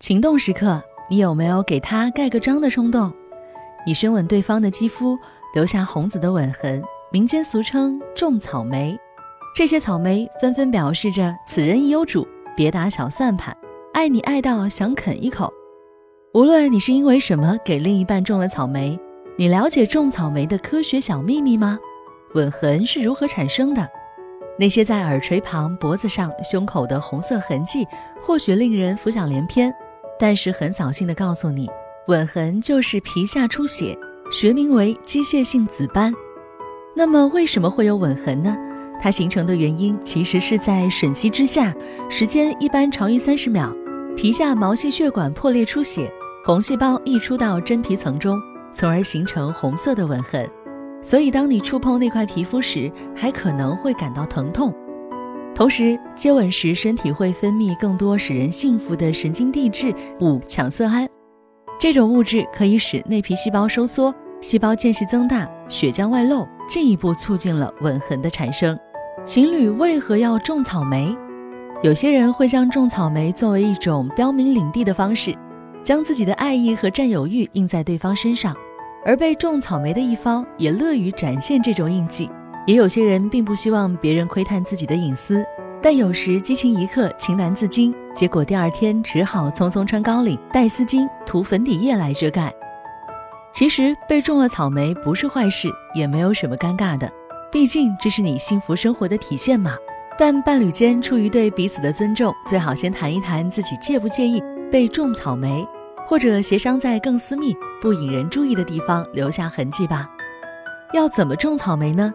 情动时刻，你有没有给他盖个章的冲动？你深吻对方的肌肤，留下红紫的吻痕，民间俗称种草莓。这些草莓纷纷表示着此人已有主，别打小算盘，爱你爱到想啃一口。无论你是因为什么给另一半种了草莓，你了解种草莓的科学小秘密吗？吻痕是如何产生的？那些在耳垂旁、脖子上、胸口的红色痕迹，或许令人浮想联翩，但是很扫兴地告诉你，吻痕就是皮下出血，学名为机械性紫斑。那么为什么会有吻痕呢？它形成的原因其实是在吮吸之下，时间一般长于三十秒，皮下毛细血管破裂出血，红细胞溢出到真皮层中，从而形成红色的吻痕。所以，当你触碰那块皮肤时，还可能会感到疼痛。同时，接吻时身体会分泌更多使人幸福的神经递质五羟色胺，这种物质可以使内皮细胞收缩，细胞间隙增大，血浆外漏，进一步促进了吻痕的产生。情侣为何要种草莓？有些人会将种草莓作为一种标明领地的方式，将自己的爱意和占有欲印在对方身上，而被种草莓的一方也乐于展现这种印记。也有些人并不希望别人窥探自己的隐私，但有时激情一刻，情难自禁，结果第二天只好匆匆穿高领、戴丝巾、涂粉底液来遮盖。其实被种了草莓不是坏事，也没有什么尴尬的。毕竟这是你幸福生活的体现嘛。但伴侣间出于对彼此的尊重，最好先谈一谈自己介不介意被种草莓，或者协商在更私密、不引人注意的地方留下痕迹吧。要怎么种草莓呢？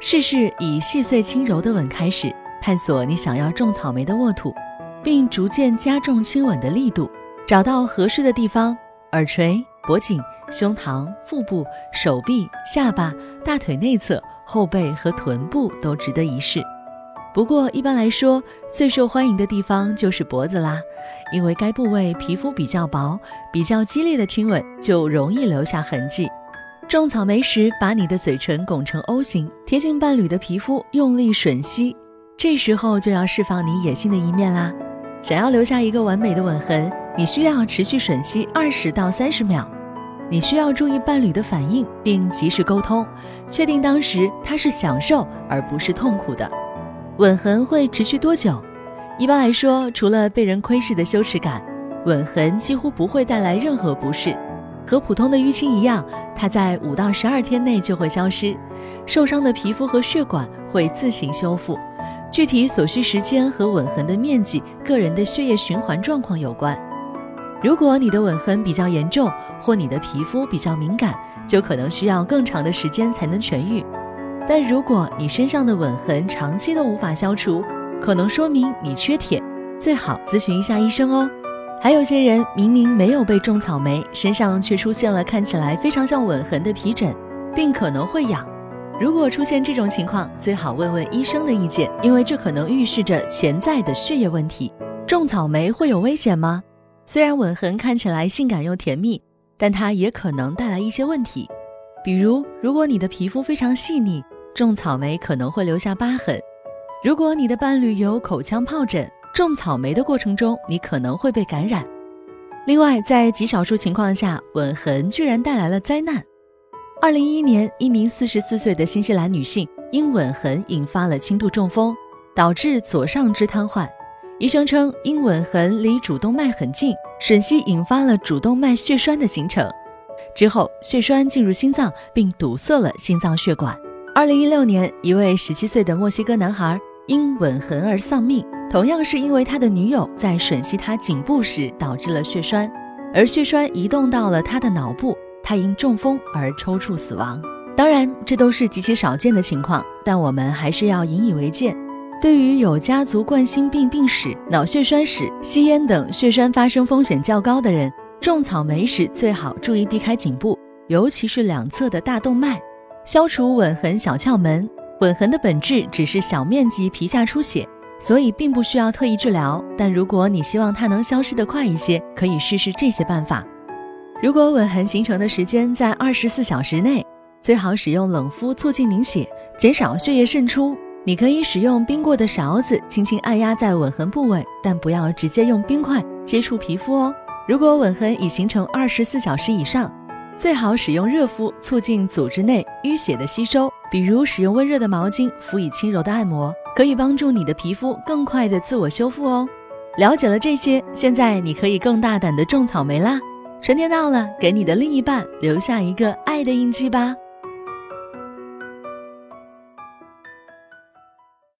试试以细碎轻柔的吻开始，探索你想要种草莓的沃土，并逐渐加重亲吻的力度，找到合适的地方，耳垂、脖颈、胸膛、腹部、手臂、下巴、大腿内侧。后背和臀部都值得一试，不过一般来说，最受欢迎的地方就是脖子啦，因为该部位皮肤比较薄，比较激烈的亲吻就容易留下痕迹。种草莓时，把你的嘴唇拱成 O 型，贴近伴侣的皮肤，用力吮吸，这时候就要释放你野性的一面啦。想要留下一个完美的吻痕，你需要持续吮吸二十到三十秒。你需要注意伴侣的反应，并及时沟通，确定当时他是享受而不是痛苦的。吻痕会持续多久？一般来说，除了被人窥视的羞耻感，吻痕几乎不会带来任何不适。和普通的淤青一样，它在五到十二天内就会消失。受伤的皮肤和血管会自行修复。具体所需时间和吻痕的面积、个人的血液循环状况有关。如果你的吻痕比较严重，或你的皮肤比较敏感，就可能需要更长的时间才能痊愈。但如果你身上的吻痕长期都无法消除，可能说明你缺铁，最好咨询一下医生哦。还有些人明明没有被种草莓，身上却出现了看起来非常像吻痕的皮疹，并可能会痒。如果出现这种情况，最好问问医生的意见，因为这可能预示着潜在的血液问题。种草莓会有危险吗？虽然吻痕看起来性感又甜蜜，但它也可能带来一些问题。比如，如果你的皮肤非常细腻，种草莓可能会留下疤痕；如果你的伴侣有口腔疱疹，种草莓的过程中你可能会被感染。另外，在极少数情况下，吻痕居然带来了灾难。二零一一年，一名四十四岁的新西兰女性因吻痕引发了轻度中风，导致左上肢瘫痪。医生称，因吻痕离主动脉很近，吮吸引发了主动脉血栓的形成，之后血栓进入心脏并堵塞了心脏血管。二零一六年，一位十七岁的墨西哥男孩因吻痕而丧命，同样是因为他的女友在吮吸他颈部时导致了血栓，而血栓移动到了他的脑部，他因中风而抽搐死亡。当然，这都是极其少见的情况，但我们还是要引以为戒。对于有家族冠心病病史、脑血栓史、吸烟等血栓发生风险较高的人，种草莓时最好注意避开颈部，尤其是两侧的大动脉，消除吻痕小窍门。吻痕的本质只是小面积皮下出血，所以并不需要特意治疗。但如果你希望它能消失得快一些，可以试试这些办法。如果吻痕形成的时间在二十四小时内，最好使用冷敷促进凝血，减少血液渗出。你可以使用冰过的勺子轻轻按压在吻痕部位，但不要直接用冰块接触皮肤哦。如果吻痕已形成二十四小时以上，最好使用热敷，促进组织内淤血的吸收。比如使用温热的毛巾敷以轻柔的按摩，可以帮助你的皮肤更快的自我修复哦。了解了这些，现在你可以更大胆的种草莓啦！春天到了，给你的另一半留下一个爱的印记吧。